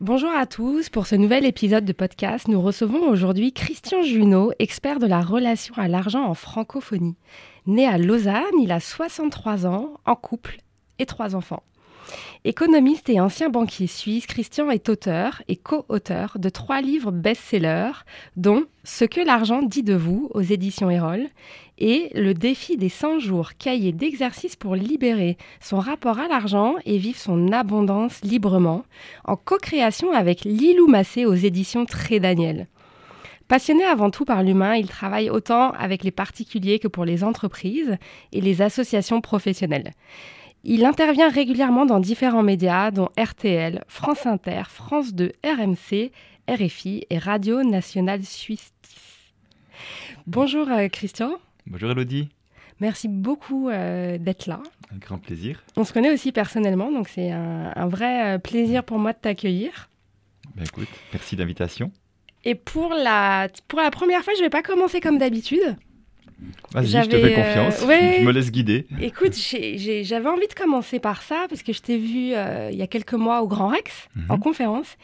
Bonjour à tous, pour ce nouvel épisode de podcast, nous recevons aujourd'hui Christian Junot, expert de la relation à l'argent en francophonie. Né à Lausanne, il a 63 ans, en couple et trois enfants. Économiste et ancien banquier suisse, Christian est auteur et co-auteur de trois livres best-sellers, dont Ce que l'argent dit de vous aux éditions Erol et Le défi des 100 jours, cahier d'exercice pour libérer son rapport à l'argent et vivre son abondance librement, en co-création avec Lilou Massé aux éditions Très Daniel. Passionné avant tout par l'humain, il travaille autant avec les particuliers que pour les entreprises et les associations professionnelles. Il intervient régulièrement dans différents médias, dont RTL, France Inter, France 2, RMC, RFI et Radio Nationale Suisse. Bonjour euh, Christian. Bonjour Elodie. Merci beaucoup euh, d'être là. Un grand plaisir. On se connaît aussi personnellement, donc c'est un, vrai euh, plaisir pour moi de t'accueillir. Ben écoute, merci d'invitation. Et pour la, pour la première fois, je ne vais pas commencer comme d'habitude. Vas-y, je te fais confiance. Euh, je me laisse guider. Écoute, j'avais envie de commencer par ça parce que je t'ai vu euh, il y a quelques mois au Grand Rex mhm. en conférence.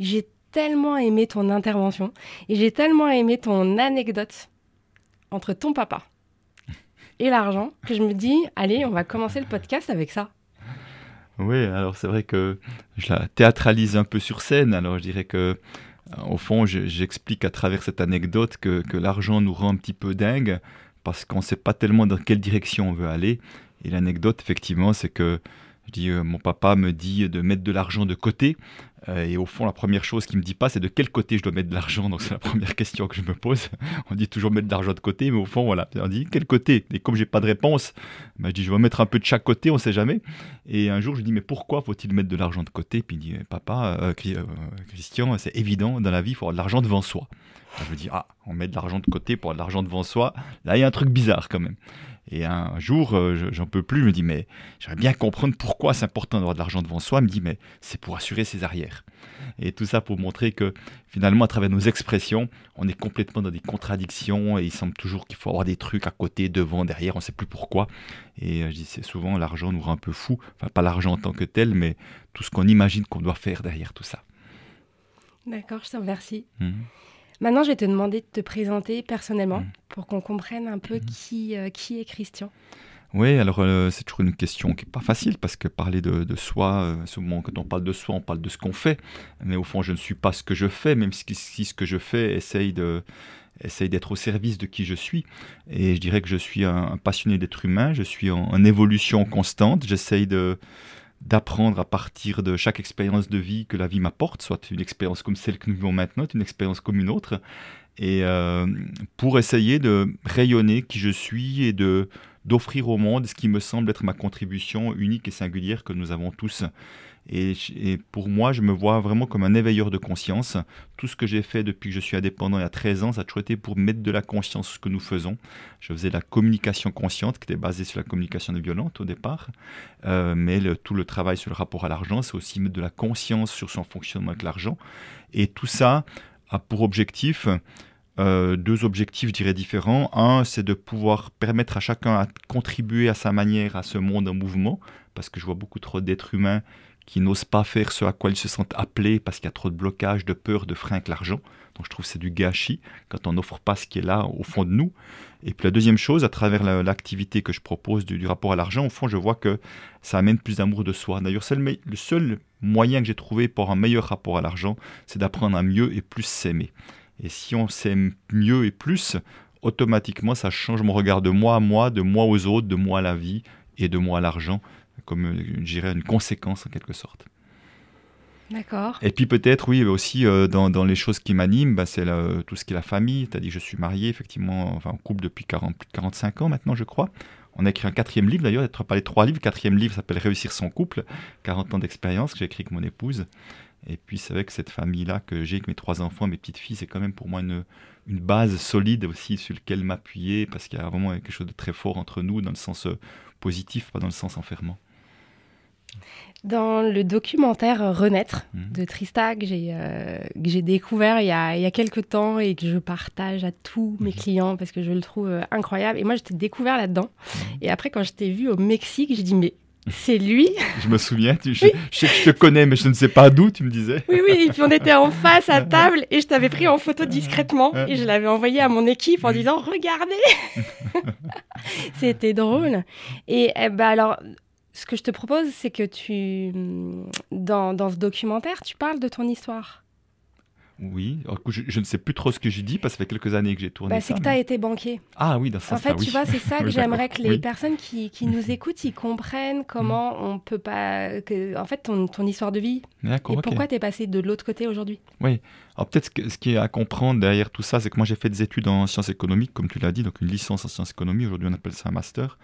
J'ai tellement aimé ton intervention et j'ai tellement aimé ton anecdote entre ton papa et l'argent que je me dis, allez, on va commencer le podcast avec ça. Oui, alors c'est vrai que je la théâtralise un peu sur scène. Alors je dirais que au fond, j'explique à travers cette anecdote que, l'argent nous rend un petit peu dingue parce qu'on ne sait pas tellement dans quelle direction on veut aller. Et l'anecdote, effectivement, c'est que je dis, euh, mon papa me dit de mettre de l'argent de côté. Euh, et au fond, la première chose qu'il me dit pas, c'est de quel côté je dois mettre de l'argent. Donc c'est la première question que je me pose. on dit toujours mettre de l'argent de côté, mais au fond, voilà, on dit quel côté? Et comme j'ai pas de réponse, ben, je dis je vais mettre un peu de chaque côté, on sait jamais. Et un jour, je lui dis mais pourquoi faut-il mettre de l'argent de côté? Puis il dit papa, euh, Christian, c'est évident dans la vie, il faut avoir de l'argent devant soi. je me dis ah, on met de l'argent de côté pour avoir de l'argent devant soi. Là, il y a un truc bizarre quand même. Et un jour, euh, j'en peux plus, je me dis, mais j'aimerais bien comprendre pourquoi c'est important d'avoir de l'argent devant soi. Il me dit, mais c'est pour assurer ses arrières. Et tout ça pour montrer que finalement, à travers nos expressions, on est complètement dans des contradictions et il semble toujours qu'il faut avoir des trucs à côté, devant, derrière, on ne sait plus pourquoi. Et euh, je dis, c'est souvent l'argent nous rend un peu fou. Enfin, pas l'argent en tant que tel, mais tout ce qu'on imagine qu'on doit faire derrière tout ça. D'accord, je te remercie. Mmh. Maintenant, je vais te demander de te présenter personnellement mmh. pour qu'on comprenne un peu mmh. qui, euh, qui est Christian. Oui, alors euh, c'est toujours une question qui n'est pas facile parce que parler de, de soi, euh, souvent quand on parle de soi, on parle de ce qu'on fait. Mais au fond, je ne suis pas ce que je fais, même si, si ce que je fais essaye de essaye d'être au service de qui je suis. Et je dirais que je suis un, passionné d'être humain, je suis en évolution constante, j'essaye de, d'apprendre à partir de chaque expérience de vie que la vie m'apporte, soit une expérience comme celle que nous vivons maintenant, une expérience comme une autre, et euh, pour essayer de rayonner qui je suis et de d'offrir au monde ce qui me semble être ma contribution unique et singulière que nous avons tous. Et, pour moi, je me vois vraiment comme un éveilleur de conscience. Tout ce que j'ai fait depuis que je suis indépendant il y a 13 ans, ça a toujours été pour mettre de la conscience ce que nous faisons. Je faisais la communication consciente, qui était basée sur la communication non violente au départ. Euh, mais tout le travail sur le rapport à l'argent, c'est aussi mettre de la conscience sur son fonctionnement avec l'argent. Et tout ça a pour objectif euh, deux objectifs, je dirais, différents. Un, c'est de pouvoir permettre à chacun de contribuer à sa manière à ce monde en mouvement, parce que je vois beaucoup trop d'êtres humains qui n'osent pas faire ce à quoi ils se sentent appelés parce qu'il y a trop de blocages, de peur, de freins avec l'argent. Donc je trouve que c'est du gâchis quand on n'offre pas ce qui est là au fond de nous. Et puis la deuxième chose, à travers l'activité que je propose du, rapport à l'argent, au fond, je vois que ça amène plus d'amour de soi. D'ailleurs, le, le seul moyen que j'ai trouvé pour un meilleur rapport à l'argent, c'est d'apprendre à mieux et plus s'aimer. Et si on s'aime mieux et plus, automatiquement, ça change mon regard de moi à moi, de moi aux autres, de moi à la vie et de moi à l'argent, comme, euh, je dirais, une conséquence en quelque sorte. D'accord. Et puis peut-être, oui, aussi euh, dans, dans, les choses qui m'animent, bah, c'est tout ce qui est la famille. Tu as dit que je suis marié, effectivement, enfin en couple depuis 40, plus de 45 ans maintenant, je crois. On a écrit un quatrième livre d'ailleurs, d'être pas les trois livres. Le quatrième livre s'appelle Réussir son couple, 40 ans d'expérience que j'ai écrit avec mon épouse. Et puis c'est vrai que cette famille-là que j'ai avec mes trois enfants, mes petites filles, c'est quand même pour moi une, une base solide aussi sur laquelle m'appuyer parce qu'il y a vraiment quelque chose de très fort entre nous dans le sens euh, positif, pas dans le sens enfermant. Dans le documentaire Renaître mhm. de Trista que j'ai euh, découvert il y, a, il y, a, quelques temps et que je partage à tous mes mhm. clients parce que je le trouve euh, incroyable. Et moi, je t'ai découvert là-dedans. Mhm. Et après, quand je t'ai vu au Mexique, j'ai dit, mais c'est lui. Je me souviens, je, je te connais, mais je ne sais pas d'où, tu me disais. Oui, oui, et puis on était en face à table et je t'avais pris en photo discrètement et je l'avais envoyé à mon équipe en disant Regardez C'était drôle. Et eh ben alors, ce que je te propose, c'est que tu, dans, dans ce documentaire, tu parles de ton histoire. Oui, je, ne sais plus trop ce que j'ai dit parce que ça fait quelques années que j'ai tourné bah, C'est que tu as été banquier. Ah oui, dans ce En fait, tu vois, c'est ça que j'aimerais que les personnes qui, qui, nous écoutent, ils comprennent comment mm. on peut pas... Que, en fait, ton, ton histoire de vie. Et pourquoi tu es passé de l'autre côté aujourd'hui. Oui, peut-être ce qui est à comprendre derrière tout ça, c'est que moi j'ai fait des études en sciences économiques, comme tu l'as dit, donc une licence en sciences économiques. Aujourd'hui, on appelle ça un master.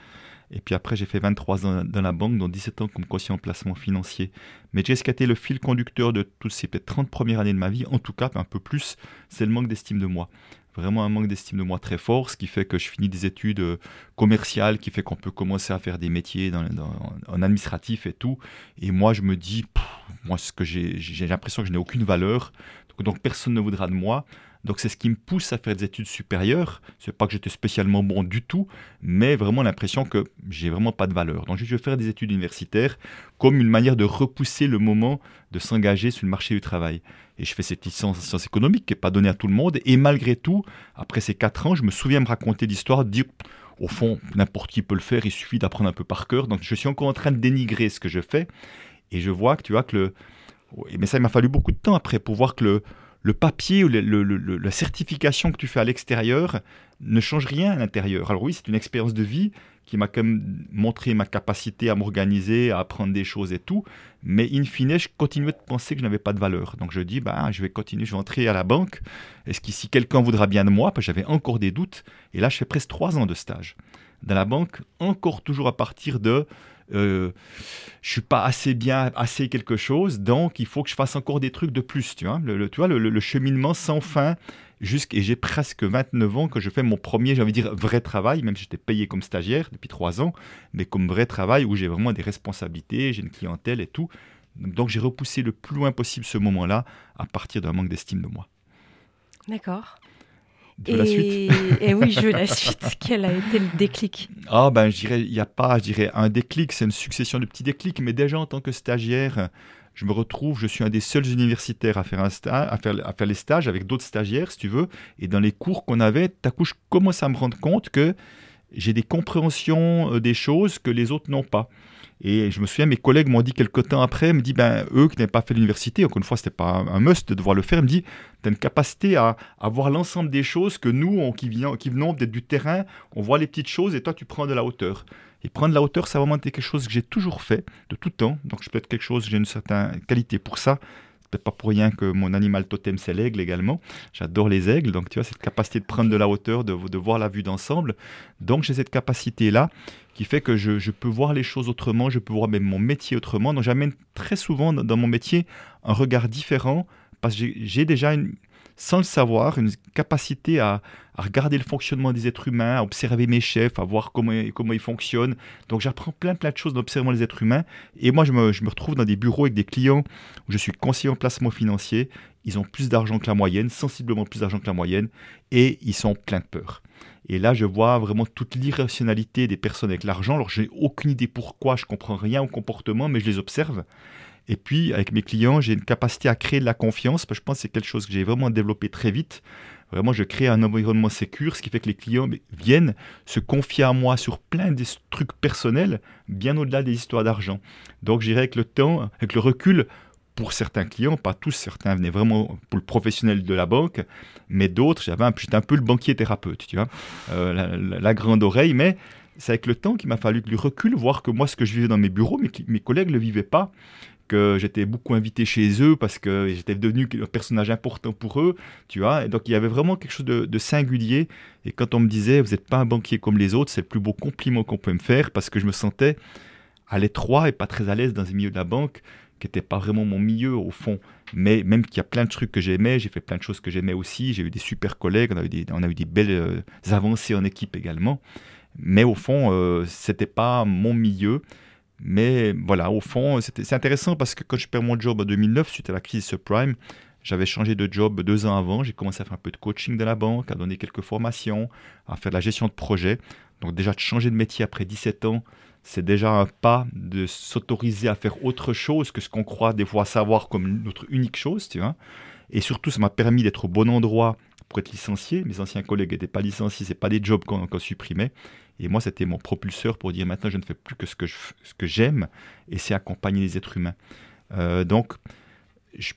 Et puis après, j'ai fait 23 ans dans la banque, dont 17 ans comme conseiller en placement financier. Mais j'ai escaté le fil conducteur de toutes ces peut-être 30 premières années de ma vie, en tout cas un peu plus, c'est le manque d'estime de moi. Vraiment un manque d'estime de moi très fort, ce qui fait que je finis des études euh, commerciales, qui fait qu'on peut commencer à faire des métiers dans, en administratif et tout. Et moi, je me dis, moi, ce que j'ai l'impression que je n'ai aucune valeur, donc personne ne voudra de moi. Donc c'est ce qui me pousse à faire des études supérieures. C'est pas que j'étais spécialement bon du tout, mais vraiment l'impression que j'ai vraiment pas de valeur. Donc je vais faire des études universitaires comme une manière de repousser le moment de s'engager sur le marché du travail. Et je fais cette licence en sciences économiques qui n'est pas donnée à tout le monde. Et malgré tout, après ces quatre ans, je me souviens me raconter l'histoire, dire au fond, n'importe qui peut le faire, il suffit d'apprendre un peu par cœur. Donc je suis encore en train de dénigrer ce que je fais. Et je vois que tu vois que le... Mais ça, il m'a fallu beaucoup de temps après pour voir que le, papier ou la certification que tu fais à l'extérieur ne change rien à l'intérieur. Alors oui, c'est une expérience de vie qui m'a quand même montré ma capacité à m'organiser, à apprendre des choses et tout. Mais in fine, je continuais de penser que je n'avais pas de valeur. Donc je dis, bah, je vais continuer, je vais entrer à la banque. Est-ce qu'ici quelqu'un voudra bien de moi Parce que j'avais encore des doutes. Et là, je fais presque trois ans de stage. Dans la banque, encore toujours à partir de euh, je suis pas assez bien, assez quelque chose, donc il faut que je fasse encore des trucs de plus, tu vois. Le, tu vois, le, cheminement sans fin, et j'ai presque 29 ans que je fais mon premier, j'ai envie de dire, vrai travail, même si j'étais payé comme stagiaire depuis 3 ans, mais comme vrai travail où j'ai vraiment des responsabilités, j'ai une clientèle et tout. Donc j'ai repoussé le plus loin possible ce moment-là à partir d'un manque d'estime de moi. D'accord et, la suite. et oui, je veux la suite. Quel a été le déclic? Ah ben, je dirais, il n'y a pas, je dirais, un déclic, c'est une succession de petits déclics. Mais déjà en tant que stagiaire, je me retrouve, je suis un des seuls universitaires à faire, un stage, à faire, à faire les stages avec d'autres stagiaires, si tu veux. Et dans les cours qu'on avait, à coup, je commence à me rendre compte que j'ai des compréhensions euh, des choses que les autres n'ont pas. Et je me souviens, mes collègues m'ont dit quelques temps après, me dit, ben, eux qui n'avaient pas fait l'université, encore une fois, ce n'était pas un must de devoir le faire, me dit, tu as une capacité à, à voir l'ensemble des choses que nous, qui, qui venons peut-être du terrain, on voit les petites choses et toi, tu prends de la hauteur. Et prendre de la hauteur, ça vraiment quelque chose que j'ai toujours fait, de tout temps. Donc, je peux être quelque chose, j'ai une certaine qualité pour ça pas pour rien que mon animal totem c'est l'aigle également. J'adore les aigles, donc tu vois cette capacité de prendre de la hauteur, de, de voir la vue d'ensemble. Donc j'ai cette capacité là qui fait que je, peux voir les choses autrement, je peux voir même mon métier autrement. Donc j'amène très souvent dans mon métier un regard différent parce que j'ai déjà, une, sans le savoir, une capacité à, regarder le fonctionnement des êtres humains, à observer mes chefs, à voir comment, ils fonctionnent. Donc j'apprends plein plein de choses d'observer les êtres humains. Et moi, je me, je me retrouve dans des bureaux avec des clients où je suis conseiller en placement financier. Ils ont plus d'argent que la moyenne, sensiblement plus d'argent que la moyenne, et ils sont pleins de peur. Et là, je vois vraiment toute l'irrationalité des personnes avec l'argent. Alors, j'ai aucune idée pourquoi, je comprends rien au comportement, mais je les observe. Et puis, avec mes clients, j'ai une capacité à créer de la confiance, je pense que c'est quelque chose que j'ai vraiment développé très vite. Vraiment, je crée un environnement sécur, ce qui fait que les clients viennent se confier à moi sur plein de trucs personnels, bien au-delà des histoires d'argent. Donc, je dirais avec le temps, avec le recul, pour certains clients, pas tous, certains venaient vraiment pour le professionnel de la banque, mais d'autres, j'avais j'étais un peu le banquier thérapeute, tu vois, euh, la, grande oreille, mais c'est avec le temps qu'il m'a fallu du recul, voir que moi, ce que je vivais dans mes bureaux, mes, mes collègues ne le vivaient pas, que j'étais beaucoup invité chez eux parce que j'étais devenu un personnage important pour eux, tu vois, et donc il y avait vraiment quelque chose de, singulier, et quand on me disait, vous n'êtes pas un banquier comme les autres, c'est le plus beau compliment qu'on peut me faire, parce que je me sentais à l'étroit et pas très à l'aise dans les milieux de la banque, qui n'était pas vraiment mon milieu au fond. Mais même qu'il y a plein de trucs que j'aimais, j'ai fait plein de choses que j'aimais aussi, j'ai eu des super collègues, on a eu des, on a eu des belles euh, avancées en équipe également. Mais au fond, euh, c'était pas mon milieu. Mais voilà, au fond, c'est intéressant parce que quand je perds mon job en 2009, suite à la crise subprime, j'avais changé de job deux ans avant. J'ai commencé à faire un peu de coaching de la banque, à donner quelques formations, à faire de la gestion de projet. Donc déjà de changer de métier après 17 ans, c'est déjà un pas de s'autoriser à faire autre chose que ce qu'on croit des fois savoir comme notre unique chose, tu vois. Et surtout, ça m'a permis d'être au bon endroit pour être licencié. Mes anciens collègues n'étaient pas licenciés, c'est pas des jobs qu'on supprimait. Et moi, c'était mon propulseur pour dire maintenant, je ne fais plus que ce que, ce j'aime, et c'est accompagner les êtres humains. Euh, donc,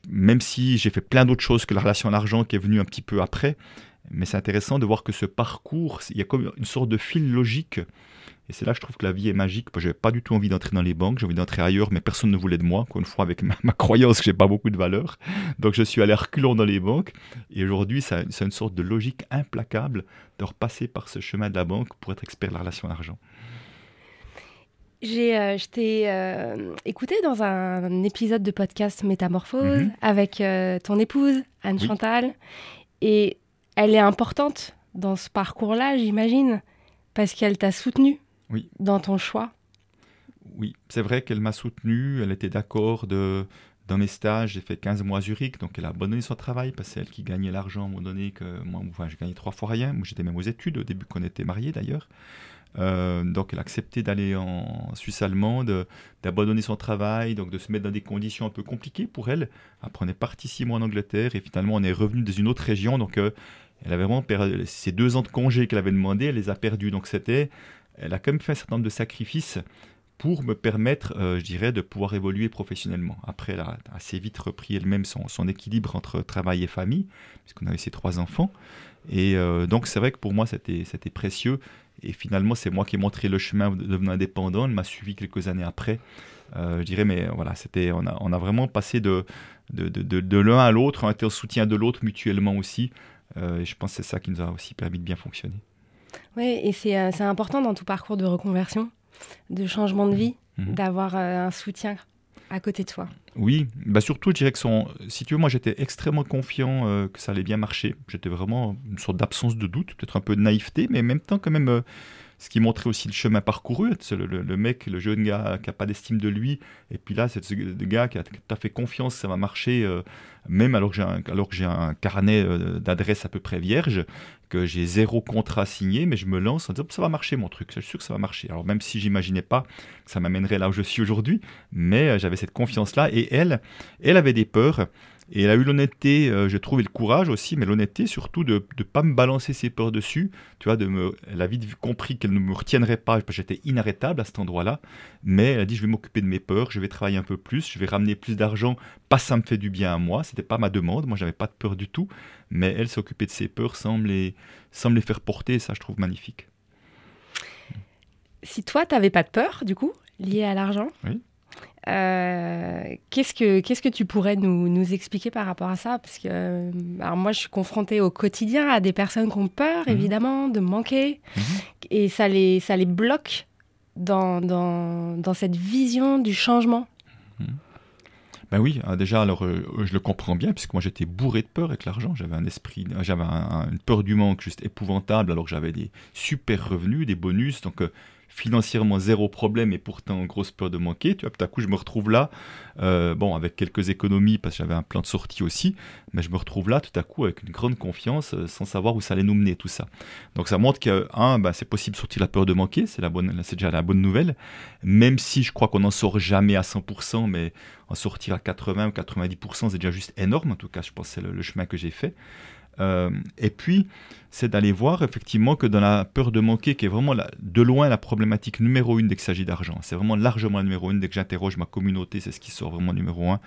même si j'ai fait plein d'autres choses que la relation à l'argent qui est venue un petit peu après, mais c'est intéressant de voir que ce parcours, il y a comme une sorte de fil logique et c'est là que je trouve que la vie est magique. Je n'avais pas du tout envie d'entrer dans les banques, j'ai envie d'entrer ailleurs, mais personne ne voulait de moi, encore une fois, avec ma, croyance que j'ai pas beaucoup de valeur. Donc je suis allé reculons dans les banques. Et aujourd'hui, c'est une sorte de logique implacable de repasser par ce chemin de la banque pour être expert de la relation à l'argent. J'ai, euh, je t'ai euh, écouté dans un, épisode de podcast Métamorphose mhm. avec euh, ton épouse, Anne Chantal. Et elle est importante dans ce parcours-là, j'imagine, parce qu'elle t'a soutenu oui. dans ton choix? Oui, c'est vrai qu'elle m'a soutenu, elle était d'accord de, dans mes stages, j'ai fait 15 mois à Zurich, donc elle a abandonné son travail, parce que c'est elle qui gagnait l'argent à un moment donné, que moi, enfin, j'ai gagné trois fois rien, moi j'étais même aux études, au début qu'on était mariés d'ailleurs. Euh, donc elle a accepté d'aller en Suisse allemande, d'abandonner son travail, donc de se mettre dans des conditions un peu compliquées pour elle. Après on est parti six mois en Angleterre et finalement on est revenu dans une autre région, donc euh, elle avait vraiment perdu ces deux ans de congé qu'elle avait demandé, elle les a perdus. Donc c'était elle a quand même fait un certain nombre de sacrifices pour me permettre, euh, je dirais, de pouvoir évoluer professionnellement. Après, elle a assez vite repris elle-même son, équilibre entre travail et famille, puisqu'on avait ses trois enfants. Et euh, donc, c'est vrai que pour moi, c'était précieux. Et finalement, c'est moi qui ai montré le chemin de devenir indépendant. Elle m'a suivi quelques années après. Euh, je dirais, mais voilà, c'était, on a, on a vraiment passé de, de, de, de l'un à l'autre, on a été en soutien de l'autre mutuellement aussi. et je pense que c'est ça qui nous a aussi permis de bien fonctionner. Oui, et euh, c'est important dans tout parcours de reconversion, de changement de vie, mhm. d'avoir euh, un soutien à côté de toi. Oui, bah surtout, je dirais que son, si tu veux, moi j'étais extrêmement confiant euh, que ça allait bien marcher. J'étais vraiment une sorte d'absence de doute, peut-être un peu de naïveté, mais en même temps quand même ce qui montrait aussi le chemin parcouru. Le, le, mec, le jeune gars qui n'a pas d'estime de lui, et puis là, c'est ce gars qui a tout à fait confiance, ça va marcher, euh, même alors que j'ai un, un carnet euh, d'adresses à peu près vierge, que j'ai zéro contrat signé, mais je me lance en disant ça va marcher mon truc, je suis sûr que ça va marcher. Alors même si j'imaginais pas que ça m'amènerait là où je suis aujourd'hui, mais euh, j'avais cette confiance-là, et elle, elle avait des peurs. Et elle a eu l'honnêteté, euh, je trouve, et le courage aussi, mais l'honnêteté surtout de ne pas me balancer ses peurs dessus. Tu vois, de me, elle a vite compris qu'elle ne me retiendrait pas, parce que j'étais inarrêtable à cet endroit-là. Mais elle a dit, je vais m'occuper de mes peurs, je vais travailler un peu plus, je vais ramener plus d'argent. Pas ça me fait du bien à moi, c'était pas ma demande, moi j'avais pas de peur du tout. Mais elle s'est occupée de ses peurs sans me les, sans les faire porter, et ça je trouve magnifique. Si toi, tu n'avais pas de peur, du coup, liée à l'argent, oui. Euh, qu'est-ce que qu'est-ce que tu pourrais nous, nous, expliquer par rapport à ça? Parce que euh, alors moi, je suis confrontée au quotidien à des personnes qui ont peur, mhm. évidemment, de manquer, mhm. et ça les ça les bloque dans, dans, dans cette vision du changement. Mhm. Ben oui, hein, déjà, alors euh, je le comprends bien, puisque moi j'étais bourré de peur avec l'argent. J'avais un esprit, j'avais une peur du manque juste épouvantable, alors que j'avais des super revenus, des bonus. Donc financièrement zéro problème et pourtant grosse peur de manquer. Tu vois, tout à coup, je me retrouve là, euh, bon, avec quelques économies parce que j'avais un plan de sortie aussi, mais je me retrouve là tout à coup avec une grande confiance euh, sans savoir où ça allait nous mener tout ça. Donc ça montre que, un, bah, c'est possible de sortir la peur de manquer, c'est, c'est déjà la bonne nouvelle, même si je crois qu'on n'en sort jamais à 100%, mais en sortir à 80 ou 90%, c'est déjà juste énorme, en tout cas, je pense que c'est le chemin que j'ai fait. Euh, et puis, c'est d'aller voir effectivement que dans la peur de manquer, qui est vraiment de loin la problématique numéro une dès qu'il s'agit d'argent, c'est vraiment largement la numéro une. Dès que j'interroge ma communauté, c'est ce qui sort vraiment numéro un.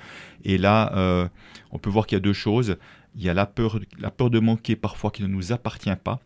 Et là, euh, on peut voir qu'il y a deux choses. Il y a la peur, la peur de manquer parfois qui ne nous appartient pas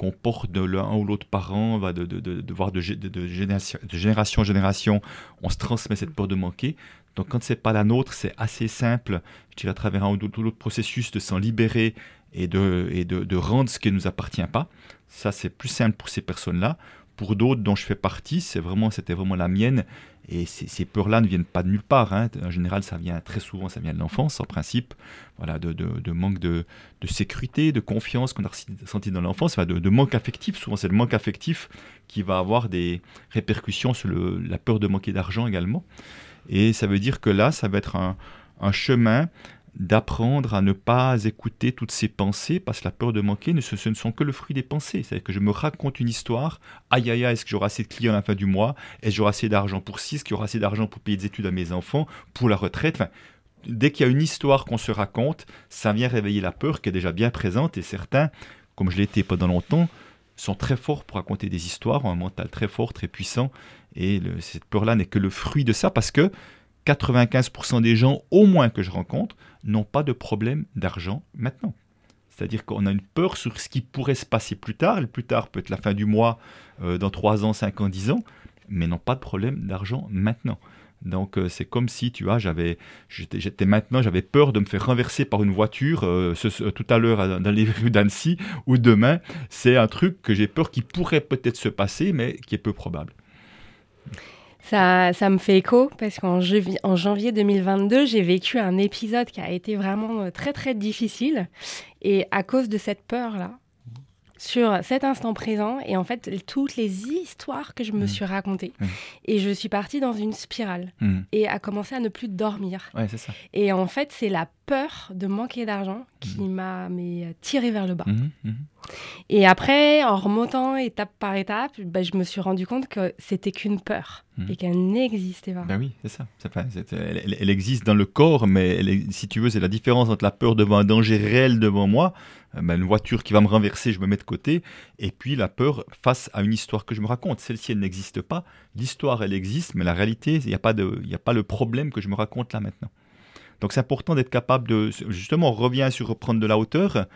qu'on porte de l'un ou l'autre parent, va de, de, de, de, de génération en génération, on se transmet cette peur de manquer. Donc quand c'est pas la nôtre, c'est assez simple, je dirais à travers un ou l'autre processus de s'en libérer et, de, de, rendre ce qui ne nous appartient pas. Ça, c'est plus simple pour ces personnes-là. Pour d'autres dont je fais partie, c'est vraiment, c'était vraiment la mienne. Et ces, peurs-là ne viennent pas de nulle part. Hein. En général, ça vient très souvent, ça vient de l'enfance, en principe, voilà, de, manque de, sécurité, de confiance qu'on a senti dans l'enfance, de, manque affectif. Souvent, c'est le manque affectif qui va avoir des répercussions sur la peur de manquer d'argent également. Et ça veut dire que là, ça va être un, chemin d'apprendre à ne pas écouter toutes ces pensées, parce que la peur de manquer, ne, ce, ne sont que le fruit des pensées. C'est-à-dire que je me raconte une histoire, aïe aïe aïe, est-ce que j'aurai assez de clients à la fin du mois? Est-ce que j'aurai assez d'argent pour 6 Est-ce qu'il y aura assez d'argent pour payer des études à mes enfants, pour la retraite? Dès qu'il y a une histoire qu'on se raconte, ça vient réveiller la peur qui est déjà bien présente, et certains, comme je l'ai été pendant longtemps, sont très forts pour raconter des histoires, ont un mental très fort, très puissant, et cette peur-là n'est que le fruit de ça, parce que 95% des gens, au moins que je rencontre, n'ont pas de problème d'argent maintenant. C'est-à-dire qu'on a une peur sur ce qui pourrait se passer plus tard. Le plus tard peut être la fin du mois, euh, dans 3 ans, 5 ans, 10 ans, mais n'ont pas de problème d'argent maintenant. Donc euh, c'est comme si, tu vois, j'avais, j'étais maintenant, j'avais peur de me faire renverser par une voiture euh, tout à l'heure dans les rues d'Annecy, ou demain, c'est un truc que j'ai peur qui pourrait peut-être se passer, mais qui est peu probable. Ça, ça me fait écho parce qu'en en janvier 2022, j'ai vécu un épisode qui a été vraiment euh, très très difficile. Et à cause de cette peur-là, sur cet instant présent et en fait toutes les histoires que je me mmh. suis racontées. Mmh. Et je suis partie dans une spirale mmh. et a commencé à ne plus dormir. Ouais, ça. Et en fait, c'est la peur de manquer d'argent qui m'a tiré vers le bas. Et après, en remontant étape par étape, bah, je me suis rendu compte que c'était qu'une peur et qu'elle n'existait pas. Ben oui, c'est ça. elle, existe dans le corps, mais si tu veux, c'est la différence entre la peur devant un danger réel devant moi euh, ben, une voiture qui va me renverser, je me mets de côté, et puis la peur face à une histoire que je me raconte. Celle-ci, elle n'existe pas. L'histoire, elle existe, mais la réalité, il n'y a, pas a pas le problème que je me raconte là maintenant. Donc c'est important d'être capable de, justement, on revient sur reprendre de la hauteur,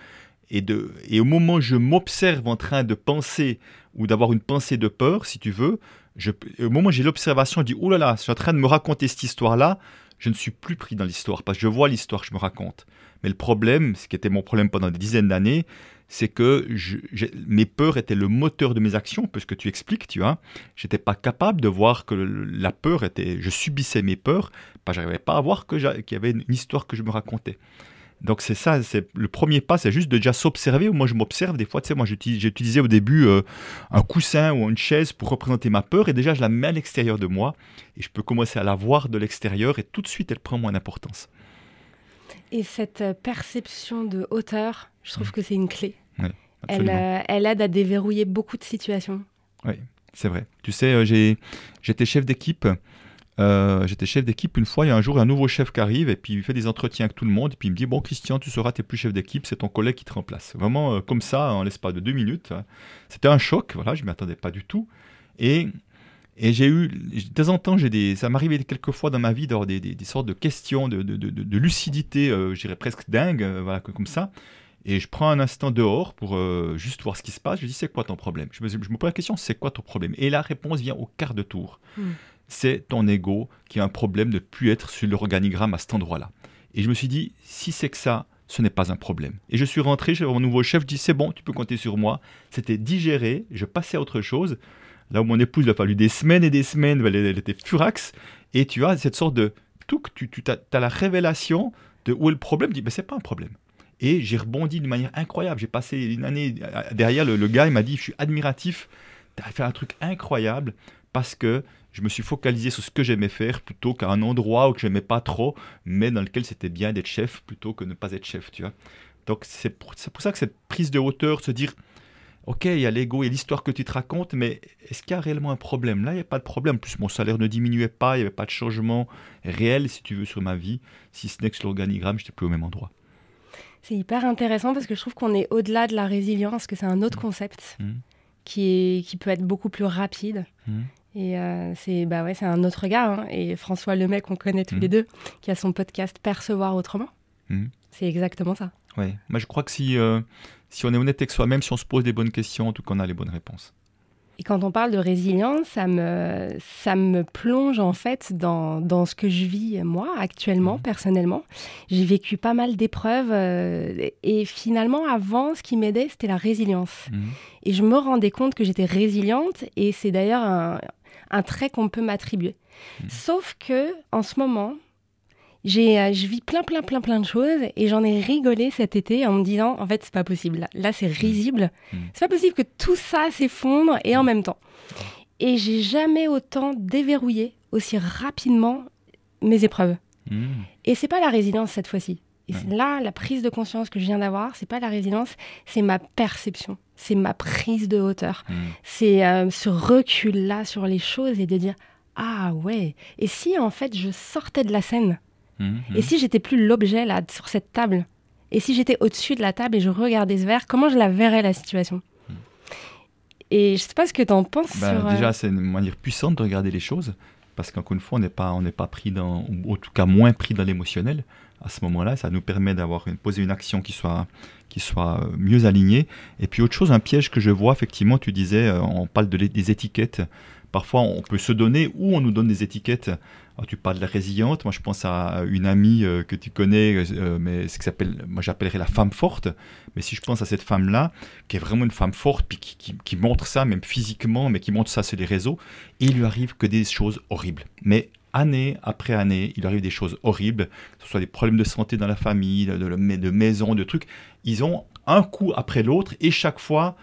et, de, et au moment où je m'observe en train de penser ou d'avoir une pensée de peur, si tu veux, je, au moment où j'ai l'observation, je dis, oh là là, je suis en train de me raconter cette histoire-là, je ne suis plus pris dans l'histoire, parce que je vois l'histoire que je me raconte. Mais le problème, ce qui était mon problème pendant des dizaines d'années, c'est que mes peurs étaient le moteur de mes actions, puisque tu expliques, tu vois. J'étais pas capable de voir que la peur était. Je subissais mes peurs, pas j'arrivais pas à voir qu'il y avait une histoire que je me racontais. Donc c'est ça, c'est le premier pas, c'est juste de déjà s'observer. Moi je m'observe des fois, tu sais, moi j'ai utilisé au début euh, un coussin ou une chaise pour représenter ma peur et déjà je la mets à l'extérieur de moi et je peux commencer à la voir de l'extérieur et tout de suite elle prend moins d'importance. Et cette euh, perception de hauteur, je trouve mm. que c'est une clé. elle, euh, elle, aide à déverrouiller beaucoup de situations. Oui, c'est vrai. Tu sais, j'ai, j'étais chef d'équipe. J'étais chef d'équipe une fois, il y a un jour un nouveau chef qui arrive et puis il fait des entretiens avec tout le monde et puis il me dit bon Christian tu seras t'es plus chef d'équipe, c'est ton collègue qui te remplace. Vraiment comme ça en l'espace de deux minutes. Hein. C'était un choc, voilà, je m'y attendais pas du tout. Et et j'ai eu, de temps en temps, j'ai des, ça m'arrivait quelques fois dans ma vie d'avoir des, des, sortes de questions de, de, de, lucidité, euh, je dirais presque dingue, euh, voilà, comme ça. Et je prends un instant dehors pour euh, juste voir ce qui se passe. Je dis, c'est quoi ton problème? Je me, je pose la question, c'est quoi ton problème? Et la réponse vient au quart de tour. Hmm. C'est ton ego qui a un problème de ne plus être sur l'organigramme à cet endroit-là. Et je me suis dit, si c'est que ça, ce n'est pas un problème. Et je suis rentré chez mon nouveau chef, je dis, c'est bon, tu peux compter sur moi. C'était digéré, je passais à autre chose. Là où mon épouse, il a fallu des semaines et des semaines, elle, était furax. Et tu as cette sorte de. Tout, tu, tu as, la révélation de où est le problème. Tu dis, ben, c'est pas un problème. Et j'ai rebondi d'une manière incroyable. J'ai passé une année derrière. Le, gars, il m'a dit, je suis admiratif. Tu as fait un truc incroyable parce que je me suis focalisé sur ce que j'aimais faire plutôt qu'à un endroit où je n'aimais pas trop, mais dans lequel c'était bien d'être chef plutôt que de ne pas être chef, tu vois. Donc c'est pour, pour, ça que cette prise de hauteur, se dire, ok, il y a l'ego et l'histoire que tu te racontes, mais est-ce qu'il y a réellement un problème? Là, il n'y a pas de problème. Plus, mon salaire ne diminuait pas, il n'y avait pas de changement réel, si tu veux, sur ma vie, si ce n'est que sur l'organigramme, je n'étais plus au même endroit. C'est hyper intéressant parce que je trouve qu'on est au-delà de la résilience, que c'est un autre concept Mhm. qui, est, qui peut être beaucoup plus rapide. Mhm. Et euh, c'est bah ouais, un autre gars. hein. Et François Lemay, qu'on connaît tous Mhm. les deux, qui a son podcast Percevoir autrement. Mhm. C'est exactement ça. Ouais. Moi, je crois que si, euh, si on est honnête avec soi-même, si on se pose des bonnes questions, en tout cas, on a les bonnes réponses. Et quand on parle de résilience, ça me, ça me plonge en fait dans, dans ce que je vis moi actuellement, Mhm. personnellement. J'ai vécu pas mal d'épreuves euh, et finalement, avant, ce qui m'aidait, c'était la résilience. Et je me rendais compte que j'étais résiliente et c'est d'ailleurs un, un trait qu'on peut m'attribuer. Mhm. Sauf que en ce moment, j'ai, euh, je vis plein, plein, plein, plein de choses et j'en ai rigolé cet été en me disant, en fait, c'est pas possible. Là, Là, c'est risible. Mhm. C'est pas possible que tout ça s'effondre et en même temps. Et j'ai jamais autant déverrouillé aussi rapidement mes épreuves. Et c'est pas la résilience cette fois-ci. Et Ouais. là la prise de conscience que je viens d'avoir, c'est pas la résilience, c'est ma perception, c'est ma prise de hauteur, Mhm. c'est euh, ce recul là sur les choses et de dire ah ouais. Et si en fait je sortais de la scène Mhm. et si j'étais plus l'objet là sur cette table Et si j'étais au-dessus de la table et je regardais ce verre, comment je la verrais la situation Et je sais pas ce que tu en penses Ben, sur. euh, Déjà, c'est une manière puissante de regarder les choses, parce qu'encore une fois, on n'est pas, on n'est pas pris dans, ou en tout cas moins pris dans l'émotionnel. À ce moment-là, ça nous permet d'avoir une, poser une action qui soit, qui soit euh, mieux alignée. Et puis autre chose, un piège que je vois, effectivement, tu disais, euh, on parle des étiquettes. Parfois, on peut se donner ou on nous donne des étiquettes. Alors, tu parles de la résiliente. Moi, je pense à une amie euh, que tu connais, mais ce que s'appelle, moi, j'appellerais la femme forte. Mais si je pense à cette femme-là, qui est vraiment une femme forte, puis qui, montre ça, même physiquement, mais qui montre ça sur les réseaux, il lui arrive que des choses horribles. Mais année après année, il arrive des choses horribles, que ce soit des problèmes de santé dans la famille, de, de- de maison, de trucs. Ils ont un coup après l'autre, et chaque fois,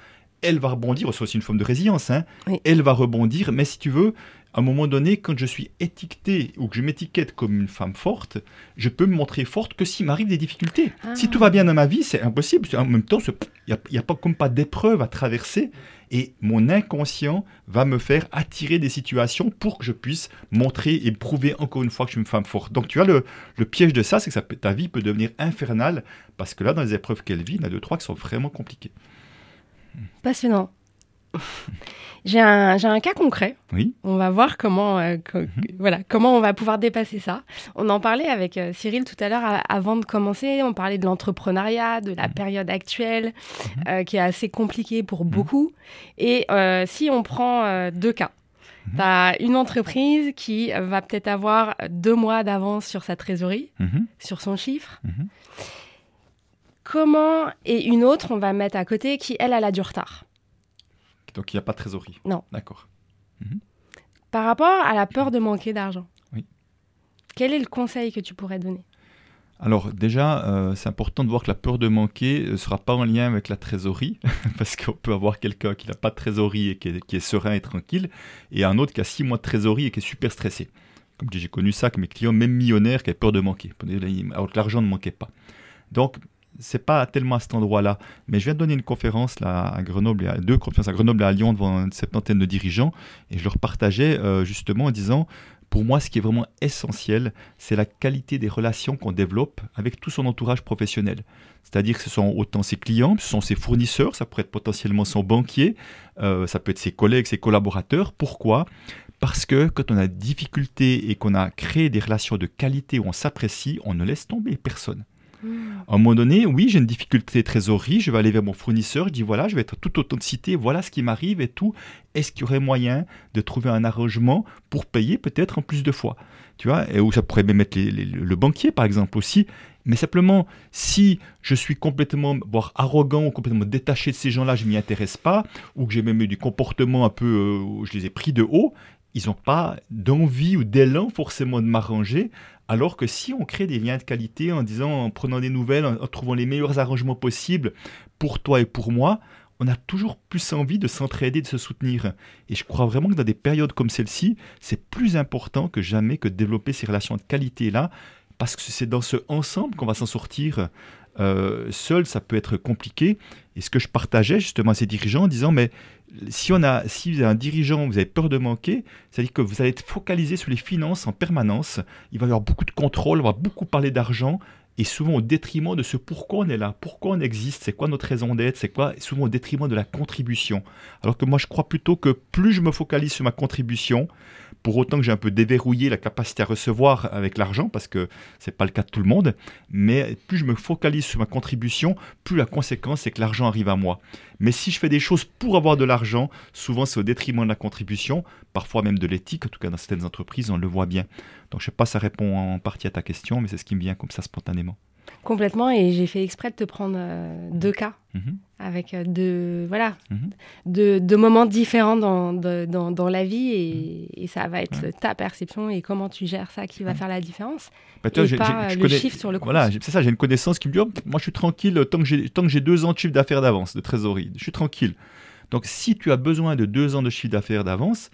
elle va rebondir. C'est aussi une forme de résilience. Hein. Oui. Elle va rebondir, mais si tu veux, à un moment donné, quand je suis étiqueté ou que je m'étiquette comme une femme forte, je peux me montrer forte que s'il m'arrive des difficultés. Ah. Si tout va bien dans ma vie, c'est impossible. En même temps, il n'y a, pas, comme pas d'épreuve à traverser. Et mon inconscient va me faire attirer des situations pour que je puisse montrer et prouver encore une fois que je suis une femme forte. Donc tu vois, le, le piège de ça, c'est que ça peut- ta vie peut devenir infernale parce que là, dans les épreuves qu'elle vit, il y en a deux, trois qui sont vraiment compliquées. Passionnant. J'ai un, un cas concret. Oui. On va voir comment, euh, co- voilà, comment on va pouvoir dépasser ça. On en parlait avec euh, Cyril tout à l'heure avant de commencer. On parlait de l'entrepreneuriat, de la période actuelle, euh, qui est assez compliquée pour beaucoup. Et si on prend deux cas, Mhm. tu as une entreprise qui va peut-être avoir deux mois d'avance sur sa trésorerie, Mhm, sur son chiffre. mhm. Comment et une autre, on va mettre à côté, qui elle, elle a du retard. Donc il n'y a pas de trésorerie. Non. D'accord. Par rapport à la peur de manquer d'argent, Oui. quel est le conseil que tu pourrais donner? Alors déjà, euh, c'est important de voir que la peur de manquer ne sera pas en lien avec la trésorerie, parce qu'on peut avoir quelqu'un qui n'a pas de trésorerie et qui est, qui est serein et tranquille, et un autre qui a six mois de trésorerie et qui est super stressé. Comme j'ai connu ça avec mes clients, même millionnaires, qui avaient peur de manquer, alors que l'argent ne manquait pas. Donc, c'est pas tellement à cet endroit-là. Mais je viens de donner une conférence là, à Grenoble, et à, deux conférences à Grenoble et à Lyon devant une septantaine de dirigeants, et je leur partageais euh, justement en disant, pour moi, ce qui est vraiment essentiel, c'est la qualité des relations qu'on développe avec tout son entourage professionnel. C'est-à-dire que ce sont autant ses clients, ce sont ses fournisseurs, ça pourrait être potentiellement son banquier, euh, ça peut être ses collègues, ses collaborateurs. Pourquoi? Parce que quand on a des difficultés et qu'on a créé des relations de qualité où on s'apprécie, on ne laisse tomber personne. À un moment donné, oui, j'ai une difficulté trésorerie, je vais aller vers mon fournisseur, je dis voilà, je vais être toute authenticité, voilà ce qui m'arrive et tout. Est-ce qu'il y aurait moyen de trouver un arrangement pour payer peut-être en plus de fois? Tu vois, et où ça pourrait même être le banquier par exemple aussi. Mais simplement, si je suis complètement, voire arrogant ou complètement détaché de ces gens-là, je ne m'y intéresse pas, ou que j'ai même eu du comportement un peu, euh, je les ai pris de haut, ils n'ont pas d'envie ou d'élan forcément de m'arranger. Alors que si on crée des liens de qualité en disant, en prenant des nouvelles, en, trouvant les meilleurs arrangements possibles pour toi et pour moi, on a toujours plus envie de s'entraider, de se soutenir. Et je crois vraiment que dans des périodes comme celle-ci, c'est plus important que jamais que de développer ces relations de qualité-là, parce que c'est dans ce ensemble qu'on va s'en sortir. Euh, seul, ça peut être compliqué. Et ce que je partageais justement à ces dirigeants en disant, mais si, on a, si vous avez un dirigeant, vous avez peur de manquer, c'est-à-dire que vous allez être focalisé sur les finances en permanence, il va y avoir beaucoup de contrôle, on va beaucoup parler d'argent, et souvent au détriment de ce pourquoi on est là, pourquoi on existe, c'est quoi notre raison d'être, c'est quoi, souvent au détriment de la contribution. Alors que moi je crois plutôt que plus je me focalise sur ma contribution, pour autant que j'ai un peu déverrouillé la capacité à recevoir avec l'argent, parce que ce n'est pas le cas de tout le monde, mais plus je me focalise sur ma contribution, plus la conséquence c'est que l'argent arrive à moi. Mais si je fais des choses pour avoir de l'argent, souvent c'est au détriment de la contribution, parfois même de l'éthique, en tout cas dans certaines entreprises, on le voit bien. Donc je sais pas ça répond en partie à ta question, mais c'est ce qui me vient comme ça spontanément. Complètement, et j'ai fait exprès de te prendre euh, deux cas, mhm. avec euh, deux, voilà, mhm. deux, moments différents dans, dans, dans la vie, et, mhm. et, ça va être ta perception et comment tu gères ça qui va faire la différence. Bah, et pas le chiffre sur le compte. Voilà, c'est ça, j'ai une connaissance qui me dit, oh, moi je suis tranquille tant que j'ai deux ans de chiffre d'affaires d'avance, de trésorerie, je suis tranquille. Donc si tu as besoin de deux ans de chiffre d'affaires d'avance,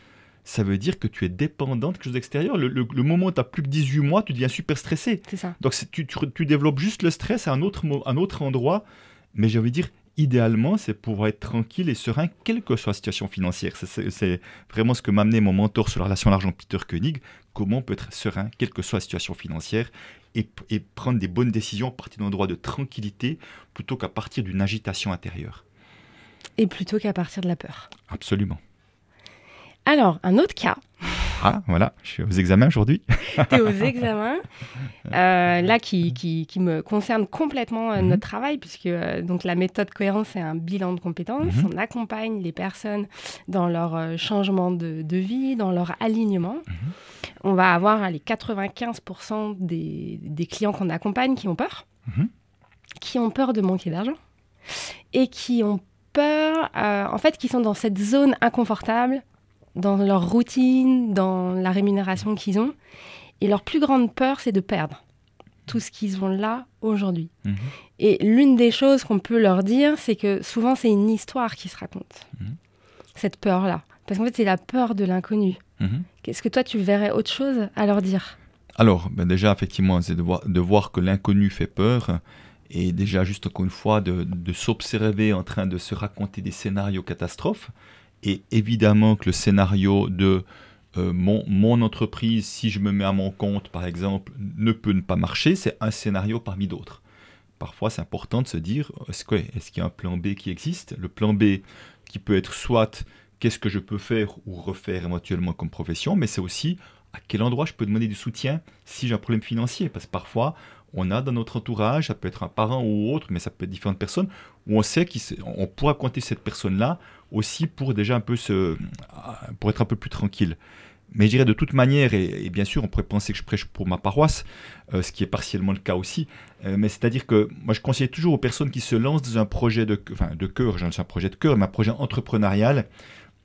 ça veut dire que tu es dépendant de quelque chose d'extérieur. Le, moment où tu as plus que 18 mois, tu deviens super stressé. C'est ça. Donc tu, tu, développes juste le stress à un autre, un autre endroit. Mais j'ai envie de dire, idéalement, c'est pour être tranquille et serein, quelle que soit la situation financière. C'est vraiment ce que m'a amené mon mentor sur la relation à l'argent, Peter Koenig. Comment on peut être serein, quelle que soit la situation financière, et, et prendre des bonnes décisions à partir d'un endroit de tranquillité plutôt qu'à partir d'une agitation intérieure. Et plutôt qu'à partir de la peur. Absolument. Alors, un autre cas. Ah, voilà, je suis aux examens aujourd'hui. tu es aux examens. Euh, là, qui, qui, qui, me concerne complètement euh, mhm. notre travail, puisque euh, donc, la méthode cohérence, c'est un bilan de compétences. Mhm. On accompagne les personnes dans leur changement de, de, vie, dans leur alignement. Mhm. On va avoir les 95% des, des, clients qu'on accompagne qui ont peur, qui ont peur de manquer d'argent et qui ont peur, en fait, qui sont dans cette zone inconfortable dans leur routine, dans la rémunération qu'ils ont. Et leur plus grande peur, c'est de perdre tout ce qu'ils ont là aujourd'hui. Mhm. Et l'une des choses qu'on peut leur dire, c'est que souvent, c'est une histoire qui se raconte. Mhm. Cette peur-là. Parce qu'en fait, c'est la peur de l'inconnu. Mhm. Qu'est-ce que toi, tu verrais autre chose à leur dire? Alors, ben déjà, effectivement, c'est de voir, de voir que l'inconnu fait peur. Et déjà, juste encore une fois, de, de s'observer en train de se raconter des scénarios catastrophes. Et évidemment que le scénario de euh, mon, entreprise, si je me mets à mon compte, par exemple, ne peut ne pas marcher, c'est un scénario parmi d'autres. Parfois, c'est important de se dire, est-ce qu'il y a un plan B qui existe? Le plan B qui peut être soit qu'est-ce que je peux faire ou refaire éventuellement comme profession, mais c'est aussi à quel endroit je peux demander du soutien si j'ai un problème financier? Parce que parfois, on a dans notre entourage, ça peut être un parent ou autre, mais ça peut être différentes personnes, où on sait qu'on pourra compter cette personne-là aussi pour déjà un peu se, pour être un peu plus tranquille. Mais je dirais de toute manière, et, bien sûr, on pourrait penser que je prêche pour ma paroisse, euh, ce qui est partiellement le cas aussi. Euh, mais c'est-à-dire que moi, je conseille toujours aux personnes qui se lancent dans un projet de, enfin, de cœur, j'ai un projet de cœur, mais un projet entrepreneurial,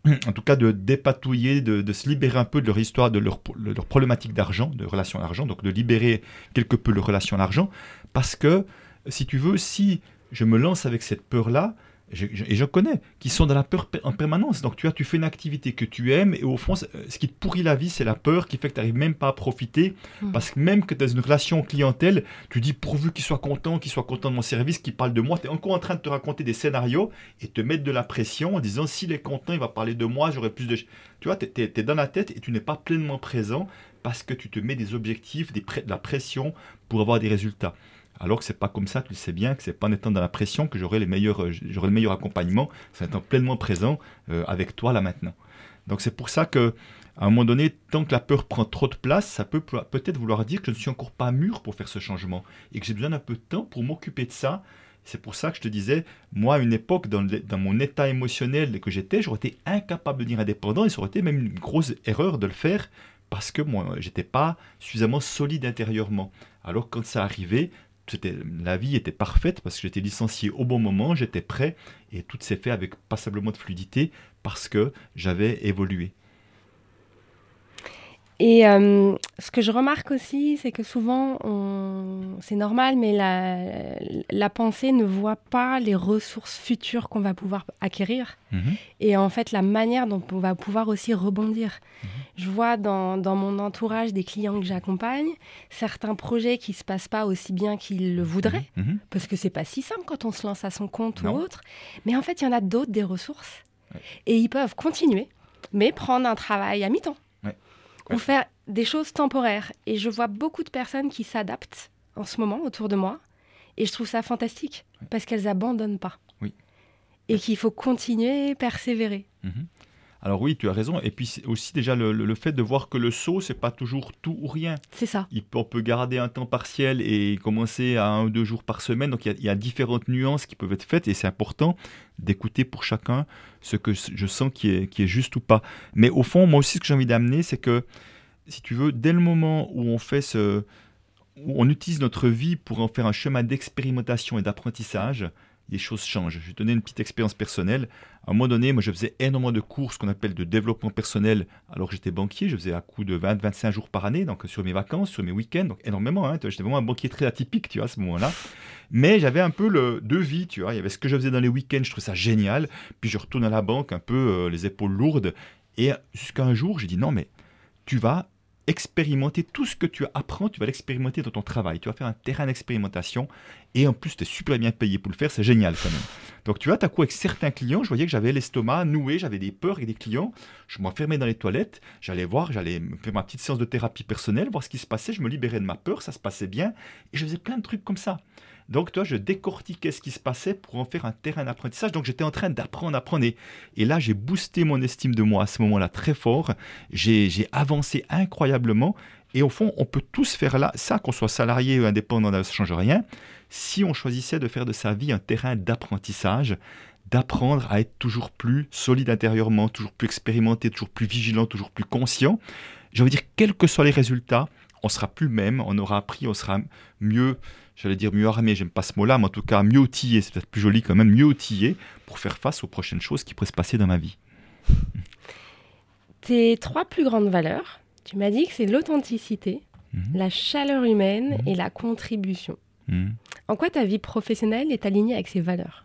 en tout cas de dépatouiller, de, se libérer un peu de leur histoire, de leur, de leur problématique d'argent, de relation à l'argent, donc de libérer quelque peu leur relation à l'argent, parce que, si tu veux, si je me lance avec cette peur-là, et je connais, qui sont dans la peur en permanence. Donc tu as, tu fais une activité que tu aimes et au fond, ce qui te pourrit la vie, c'est la peur qui fait que tu n'arrives même pas à profiter. Hmm. Parce que même que tu as une relation clientèle, tu dis pourvu qu'il soit content, qu'il soit content de mon service, qu'il parle de moi, tu es encore en train de te raconter des scénarios et te mettre de la pression en disant s'il est content, il va parler de moi, j'aurai plus de... Tu vois, tu es, dans la tête et tu n'es pas pleinement présent parce que tu te mets des objectifs, des de la pression pour avoir des résultats. Alors que c'est pas comme ça, tu sais bien, que c'est pas en étant dans la pression que j'aurai euh, le meilleur accompagnement, c'est en étant pleinement présent euh, avec toi là maintenant. Donc c'est pour ça que à un moment donné, tant que la peur prend trop de place, ça peut peut-être vouloir dire que je ne suis encore pas mûr pour faire ce changement et que j'ai besoin d'un peu de temps pour m'occuper de ça. C'est pour ça que je te disais, moi, à une époque, dans, dans mon état émotionnel que j'étais, j'aurais été incapable de devenir indépendant et ça aurait été même une grosse erreur de le faire parce que moi, j'étais pas suffisamment solide intérieurement. Alors quand ça arrivait, la vie était parfaite parce que j'étais licencié au bon moment, j'étais prêt et tout s'est fait avec passablement de fluidité parce que j'avais évolué. Et euh, ce que je remarque aussi, c'est que souvent, c'est normal, mais la, pensée ne voit pas les ressources futures qu'on va pouvoir acquérir. Mhm. Et en fait, la manière dont on va pouvoir aussi rebondir. Mhm. Je vois dans, mon entourage des clients que j'accompagne, certains projets qui ne se passent pas aussi bien qu'ils le voudraient, mhm. parce que c'est pas si simple quand on se lance à son compte ou autre. Mais en fait, il y en a d'autres des ressources. Et ils peuvent continuer, mais prendre un travail à mi-temps ou faire des choses temporaires. Et je vois beaucoup de personnes qui s'adaptent en ce moment autour de moi. Et je trouve ça fantastique parce qu'elles abandonnent pas. Oui. Et qu'il faut continuer, persévérer. Mhm. Alors oui, tu as raison. Et puis aussi déjà le, fait de voir que le saut, c'est pas toujours tout ou rien. C'est ça. Il on peut garder un temps partiel et commencer à un ou deux jours par semaine. Donc il y, a, différentes nuances qui peuvent être faites et c'est important d'écouter pour chacun ce que je sens qui est, qui est juste ou pas. Mais au fond, moi aussi, ce que j'ai envie d'amener, c'est que, si tu veux, dès le moment où on fait ce... Où on utilise notre vie pour en faire un chemin d'expérimentation et d'apprentissage, les choses changent. Je vais donner une petite expérience personnelle. À un moment donné, moi, je faisais énormément de cours, ce qu'on appelle de développement personnel, alors que j'étais banquier. Je faisais à coup de 20-25 jours par année, donc sur mes vacances, sur mes week-ends, donc énormément. Hein, j'étais vraiment un banquier très atypique, tu vois, à ce moment-là. Mais j'avais un peu le deux vies, tu vois. Il y avait ce que je faisais dans les week-ends, je trouvais ça génial. Puis je retourne à la banque, un peu euh, les épaules lourdes. Et jusqu'à un jour, j'ai dit non, mais tu vas expérimenter tout ce que tu apprends, tu vas l'expérimenter dans ton travail. Tu vas faire un terrain d'expérimentation et en plus, tu es super bien payé pour le faire, c'est génial quand même. Donc tu vois, tu as coup avec certains clients, je voyais que j'avais l'estomac noué, j'avais des peurs avec des clients. Je m'enfermais dans les toilettes, j'allais voir, j'allais faire ma petite séance de thérapie personnelle, voir ce qui se passait, je me libérais de ma peur, ça se passait bien et je faisais plein de trucs comme ça. Donc, toi, je décortiquais ce qui se passait pour en faire un terrain d'apprentissage. Donc, j'étais en train d'apprendre, apprendre. Et là, j'ai boosté mon estime de moi à ce moment-là très fort. J'ai avancé incroyablement. Et au fond, on peut tous faire là, ça, qu'on soit salarié ou indépendant, ça ne change rien si on choisissait de faire de sa vie un terrain d'apprentissage, d'apprendre à être toujours plus solide intérieurement, toujours plus expérimenté, toujours plus vigilant, toujours plus conscient, je veux dire, quels que soient les résultats, on sera plus même, on aura appris, on sera mieux, j'allais dire mieux armé, j'aime pas ce mot-là, mais en tout cas mieux outillé, c'est peut-être plus joli quand même, mieux outillé pour faire face aux prochaines choses qui pourraient se passer dans ma vie. Tes trois plus grandes valeurs, tu m'as dit que c'est l'authenticité, mhm. la chaleur humaine mhm. et la contribution. Mhm. En quoi ta vie professionnelle est alignée avec ces valeurs?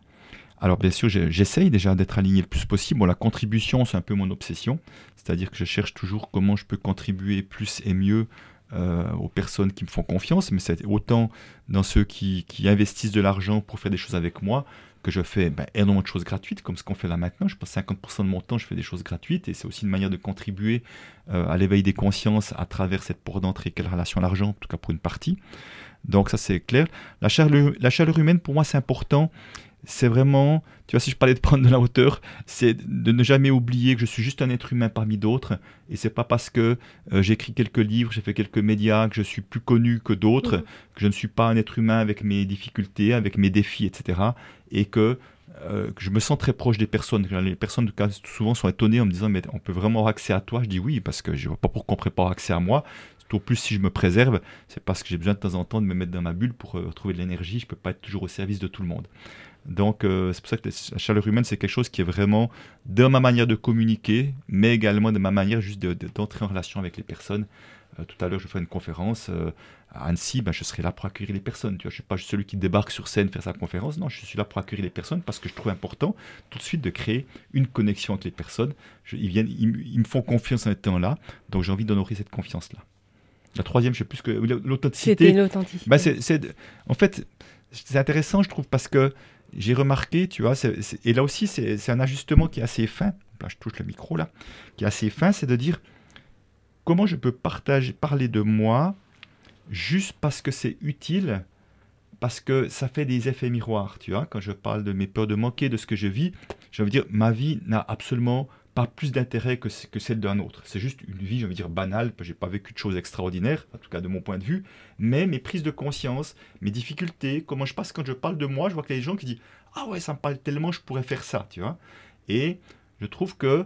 Alors bien sûr, j'essaye déjà d'être aligné le plus possible. Bon, la contribution, c'est un peu mon obsession. C'est-à-dire que je cherche toujours comment je peux contribuer plus et mieux euh, aux personnes qui me font confiance, mais c'est autant dans ceux qui, investissent de l'argent pour faire des choses avec moi que je fais ben, énormément de choses gratuites, comme ce qu'on fait là maintenant. Je passe 50% de mon temps, je fais des choses gratuites, et c'est aussi une manière de contribuer euh, à l'éveil des consciences à travers cette porte d'entrée quelle relation à l'argent, en tout cas pour une partie. Donc ça c'est clair. La chaleur humaine pour moi c'est important. C'est vraiment, tu vois, si je parlais de prendre de la hauteur, c'est de ne jamais oublier que je suis juste un être humain parmi d'autres. Et c'est pas parce que euh, j'ai écrit quelques livres, j'ai fait quelques médias, que je suis plus connu que d'autres, que je ne suis pas un être humain avec mes difficultés, avec mes défis, etc. Et que euh, que je me sens très proche des personnes. Les personnes, souvent, sont étonnées en me disant Mais on peut vraiment avoir accès à toi Je dis oui, parce que je ne vois pas pourquoi on ne pourrait pas avoir accès à moi. Au plus, si je me préserve, c'est parce que j'ai besoin de temps en temps de me mettre dans ma bulle pour euh, retrouver de l'énergie. Je ne peux pas être toujours au service de tout le monde. Donc, euh, c'est pour ça que la chaleur humaine, c'est quelque chose qui est vraiment dans ma manière de communiquer, mais également de ma manière juste d'entrer en relation avec les personnes. Euh, tout à l'heure, je fais une conférence à Annecy, ben, je serai là pour accueillir les personnes. Tu vois, je ne suis pas juste celui qui débarque sur scène faire sa conférence. Non, je suis là pour accueillir les personnes parce que je trouve important tout de suite de créer une connexion avec les personnes. ils, viennent, ils, me font confiance en étant là, donc j'ai envie d'honorer cette confiance-là. La troisième, je sais plus que l'authenticité. C'était l'authenticité. Bah, en fait, c'est intéressant, je trouve, parce que j'ai remarqué, tu vois, et là aussi, c'est un ajustement qui est assez fin. Là, je touche le micro là, qui est assez fin, c'est de dire comment je peux partager, parler de moi juste parce que c'est utile, parce que ça fait des effets miroirs, tu vois. Quand je parle de mes peurs de manquer, de ce que je vis, je veux dire, ma vie n'a absolument plus d'intérêt que, que celle d'un autre. C'est juste une vie, je veux dire, banale, j'ai pas vécu de choses extraordinaires, en tout cas de mon point de vue, mais mes prises de conscience, mes difficultés, comment je passe quand je parle de moi, je vois qu'il y a des gens qui disent Ah ouais, ça me parle tellement, je pourrais faire ça, tu vois. Et je trouve que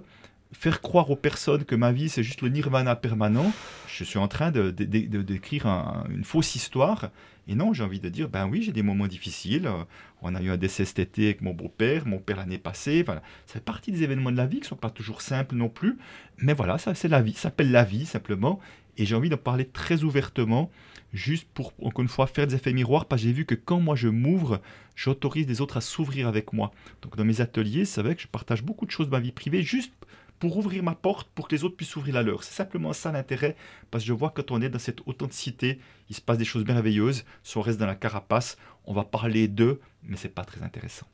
faire croire aux personnes que ma vie c'est juste le nirvana permanent, je suis en train de, d'écrire une fausse histoire et non, j'ai envie de dire, ben oui, j'ai des moments difficiles. Euh, on a eu un décès cet été avec mon beau-père, mon père l'année passée. Voilà. Ça fait partie des événements de la vie qui ne sont pas toujours simples non plus. Mais voilà, ça c'est la vie, ça s'appelle la vie simplement. Et j'ai envie d'en parler très ouvertement, juste pour, encore une fois, faire des effets miroirs, parce que j'ai vu que quand moi je m'ouvre, j'autorise les autres à s'ouvrir avec moi. Donc dans mes ateliers, c'est vrai que je partage beaucoup de choses de ma vie privée, juste pour ouvrir ma porte pour que les autres puissent ouvrir la leur. C'est simplement ça l'intérêt, parce que je vois que quand on est dans cette authenticité, il se passe des choses merveilleuses. Si on reste dans la carapace, on va parler d'eux, mais c'est pas très intéressant.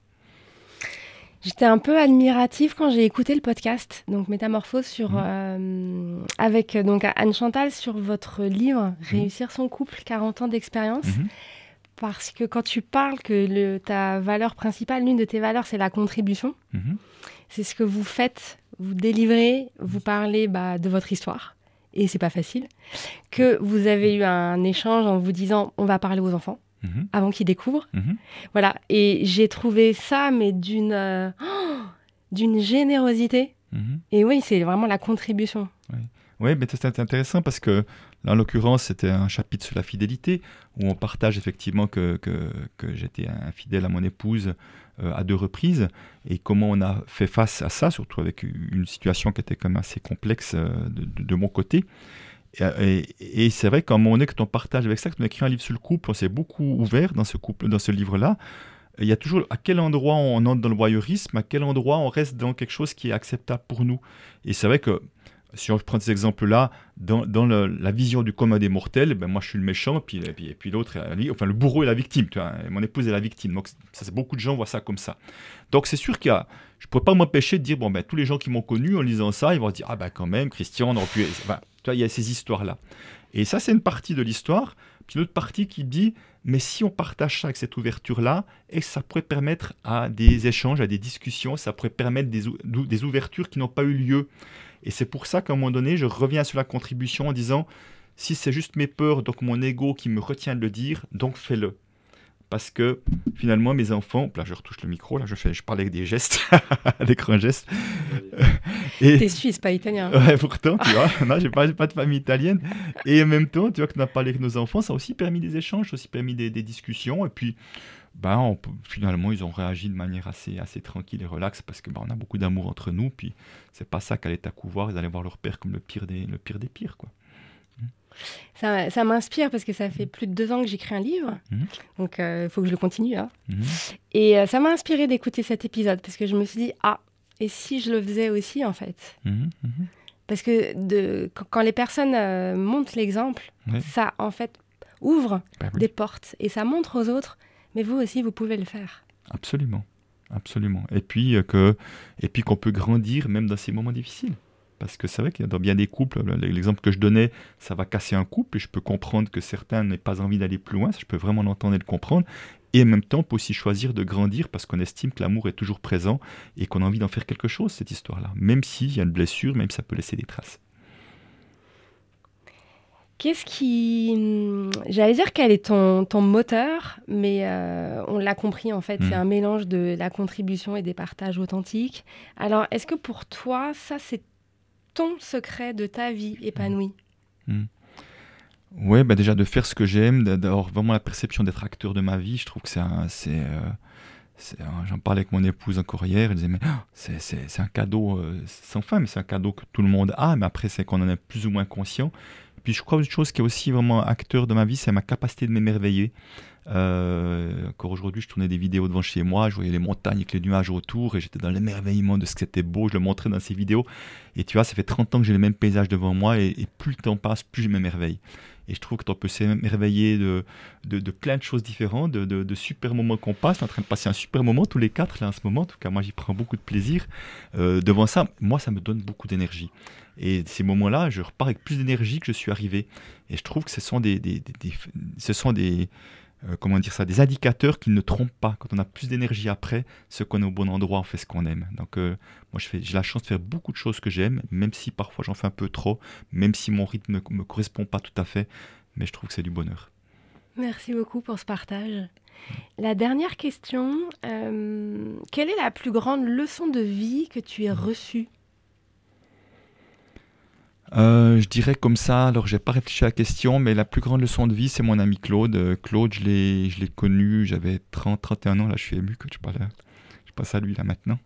J'étais un peu admirative quand j'ai écouté le podcast, donc Métamorphose, sur, Mhm. euh, avec euh, donc Anne Chantal sur votre livre Mhm. Réussir son couple, 40 ans d'expérience. Mhm. Parce que quand tu parles que le, ta valeur principale, l'une de tes valeurs, c'est la contribution, c'est ce que vous faites, vous délivrez, vous parlez bah, de votre histoire, et c'est pas facile, que vous avez eu un échange en vous disant on va parler aux enfants Mhm. avant qu'ils découvrent. Mhm. Voilà, et j'ai trouvé ça, mais d'une euh, oh, d'une générosité. Mhm. Et oui, c'est vraiment la contribution. Oui, mais c'est intéressant parce que là, en l'occurrence, c'était un chapitre sur la fidélité où on partage effectivement que, que, que j'étais infidèle à mon épouse à deux reprises et comment on a fait face à ça, surtout avec une situation qui était quand même assez complexe euh, de, mon côté. Et, et- et c'est vrai qu'à un moment donné, quand on partage avec ça, quand on écrit un livre sur le couple, on s'est beaucoup ouvert dans ce couple, dans ce livre-là. Il y a toujours à quel endroit on entre dans le voyeurisme, à quel endroit on reste dans quelque chose qui est acceptable pour nous. Et c'est vrai que si on prend ces exemples-là, dans, la vision du commun des mortels, ben moi je suis le méchant, puis, et puis, puis l'autre, enfin le bourreau est la victime, tu vois, mon épouse est la victime. Donc ça, beaucoup de gens voient ça comme ça. Donc c'est sûr qu'il y a, je ne pourrais pas m'empêcher de dire, bon ben tous les gens qui m'ont connu en lisant ça, ils vont dire, ah ben quand même, Christian, on aurait pu... Enfin, tu vois, il y a ces histoires-là. Et ça c'est une partie de l'histoire, puis une autre partie qui dit, mais si on partage ça avec cette ouverture-là, et ça pourrait permettre à des échanges, à des discussions, ça pourrait permettre des ouvertures qui n'ont pas eu lieu? Et c'est pour ça qu'à un moment donné, je reviens sur la contribution en disant, si c'est juste mes peurs, donc mon ego qui me retient de le dire, donc fais-le. Parce que finalement, mes enfants, là je retouche le micro, là je, fais, je parle avec des gestes, avec grands gestes. Et, T'es suisse, pas italien. Ouais, pourtant, tu vois, non, j'ai pas, de famille italienne. Et en même temps, tu vois, qu'on a parlé avec nos enfants, ça a aussi permis des échanges, ça a aussi permis des, des discussions. Et puis, ben, on finalement, ils ont réagi de manière assez, assez tranquille et relaxe parce que ben, on a beaucoup d'amour entre nous. Puis, c'est pas ça qu'aller à couvoir, ils allaient voir leur père comme le pire des, le pire des pires, quoi. Ça, ça m'inspire parce que ça fait plus de deux ans que j'écris un livre. Mhm. Donc, il faut que je le continue. hein. Mhm. Et euh, ça m'a inspiré d'écouter cet épisode parce que je me suis dit, ah, et si je le faisais aussi, en fait? Mhm. Parce que de, quand, les personnes euh, montrent l'exemple, ça, en fait, ouvre Ben oui, des portes et ça montre aux autres, mais vous aussi, vous pouvez le faire. Absolument, absolument. Et puis, euh, que, et puis qu'on peut grandir même dans ces moments difficiles. Parce que c'est vrai qu'il y a dans bien des couples, le- l'exemple que je donnais, ça va casser un couple, et je peux comprendre que certains n'aient pas envie d'aller plus loin, je peux vraiment l'entendre et le comprendre. Et en même temps, on peut aussi choisir de grandir parce qu'on estime que l'amour est toujours présent et qu'on a envie d'en faire quelque chose, cette histoire-là. Même s'il y a une blessure, même si ça peut laisser des traces. Qu'est-ce qui... J'allais dire quel est ton, ton moteur, mais euh, on l'a compris en fait, c'est un mélange de la contribution et des partages authentiques. Alors, est-ce que pour toi, ça c'est ton secret de ta vie épanouie? Ouais, bah déjà de faire ce que j'aime, d'a- d'avoir vraiment la perception d'être acteur de ma vie, je trouve que c'est un, c'est, euh, c'est un- j'en parlais avec mon épouse encore hier, elle disait mais ah, c'est, c'est, c'est un cadeau euh, sans fin, mais c'est un cadeau que tout le monde a, mais après c'est qu'on en est plus ou moins conscient. Puis je crois une chose qui est aussi vraiment acteur de ma vie, c'est ma capacité de m'émerveiller. Euh, encore aujourd'hui, je tournais des vidéos devant chez moi, je voyais les montagnes avec les nuages autour et j'étais dans l'émerveillement de ce que c'était beau, je le montrais dans ces vidéos. Et tu vois, ça fait 30 ans que j'ai le même paysage devant moi et, plus le temps passe, plus je m'émerveille. Et je trouve que tu peut s'émerveiller de, de, plein de choses différentes, de, de, super moments qu'on passe. On est en train de passer un super moment tous les quatre là en ce moment. En tout cas, moi j'y prends beaucoup de plaisir. Euh, devant ça, moi ça me donne beaucoup d'énergie. Et ces moments-là, je repars avec plus d'énergie que je suis arrivé. Et je trouve que ce sont des- ce sont des, euh, comment dire ça, des indicateurs qui ne trompent pas. Quand on a plus d'énergie après, ce qu'on est au bon endroit, on fait ce qu'on aime. Donc euh, moi je fais, j'ai la chance de faire beaucoup de choses que j'aime, même si parfois j'en fais un peu trop, même si mon rythme ne me correspond pas tout à fait. Mais je trouve que c'est du bonheur. Merci beaucoup pour ce partage. La dernière question, euh, quelle est la plus grande leçon de vie que tu aies reçue? Euh, je dirais comme ça, alors j'ai pas réfléchi à la question, mais la plus grande leçon de vie, c'est mon ami Claude. Euh, Claude, je l'ai, connu, j'avais 30, 31 ans, là je suis ému que je parle, je passe à lui là maintenant.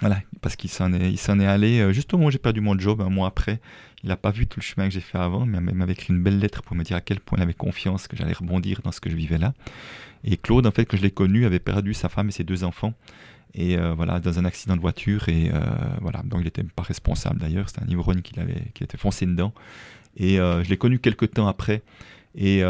Voilà, parce qu'il s'en est, il s'en est allé euh, juste au moment où j'ai perdu mon job, un mois après. Il n'a pas vu tout le chemin que j'ai fait avant, mais il m'avait écrit une belle lettre pour me dire à quel point il avait confiance que j'allais rebondir dans ce que je vivais là. Et Claude, en fait, que je l'ai connu, avait perdu sa femme et ses deux enfants. Et euh, voilà, dans un accident de voiture. Et euh, voilà, donc il n'était pas responsable d'ailleurs. C'était un ivrogne qui, avait, qui était foncé dedans. Et euh, je l'ai connu quelques temps après. Et,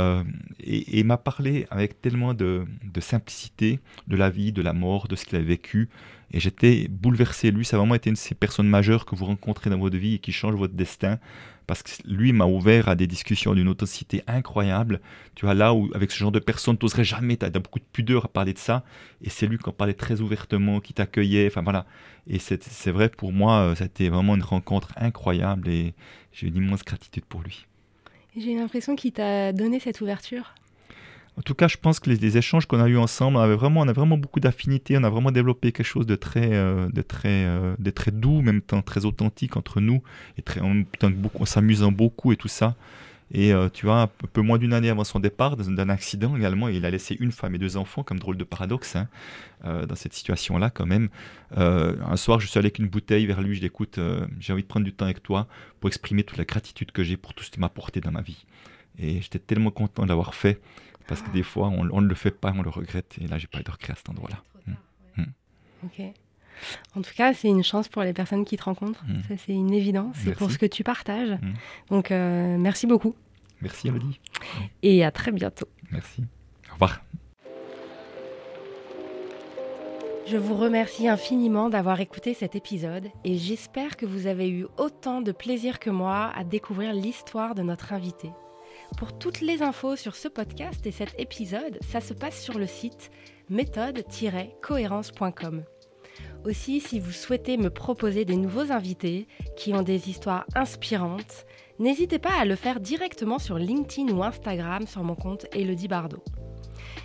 il m'a parlé avec tellement de, de, simplicité de la vie, de la mort, de ce qu'il a vécu. Et j'étais bouleversé. Lui, ça a vraiment été une de ces personnes majeures que vous rencontrez dans votre vie et qui changent votre destin parce que lui m'a ouvert à des discussions d'une authenticité incroyable. Tu vois, là où avec ce genre de personnes, tu n'oserais jamais, tu as, beaucoup de pudeur à parler de ça, et c'est lui qui en parlait très ouvertement, qui t'accueillait, enfin voilà. Et c'est vrai, pour moi, euh, ça a été vraiment une rencontre incroyable, et j'ai une immense gratitude pour lui. J'ai l'impression qu'il t'a donné cette ouverture. En tout cas, je pense que les, échanges qu'on a eus ensemble, on, avait vraiment, on a vraiment beaucoup d'affinités, on a vraiment développé quelque chose de très, euh, de très, euh, de très doux, même temps très authentique entre nous, et très, en, beaucoup, s'amusant beaucoup et tout ça. Et euh, tu vois, un peu moins d'une année avant son départ, d'un accident également, il a laissé une femme et deux enfants, comme drôle de paradoxe, hein, dans cette situation-là quand même. un soir, je suis allé avec une bouteille vers lui, je l'écoute, j'ai envie de prendre du temps avec toi pour exprimer toute la gratitude que j'ai pour tout ce que tu m'as apporté dans ma vie. Et j'étais tellement content d'avoir fait. Parce que des fois, on, ne le fait pas, on le regrette. Et là, j'ai pas eu de regret à cet endroit-là. Mm. Mm. Ok. En tout cas, c'est une chance pour les personnes qui te rencontrent. Mm. Ça, c'est une évidence. C'est pour ce que tu partages. Donc, euh, merci beaucoup. Merci, Elodie. Et à très bientôt. Merci. Au revoir. Je vous remercie infiniment d'avoir écouté cet épisode et j'espère que vous avez eu autant de plaisir que moi à découvrir l'histoire de notre invité. Pour toutes les infos sur ce podcast et cet épisode, ça se passe sur le site méthode-cohérence.com. Aussi, si vous souhaitez me proposer des nouveaux invités qui ont des histoires inspirantes, n'hésitez pas à le faire directement sur LinkedIn ou Instagram sur mon compte Elodie Bardot.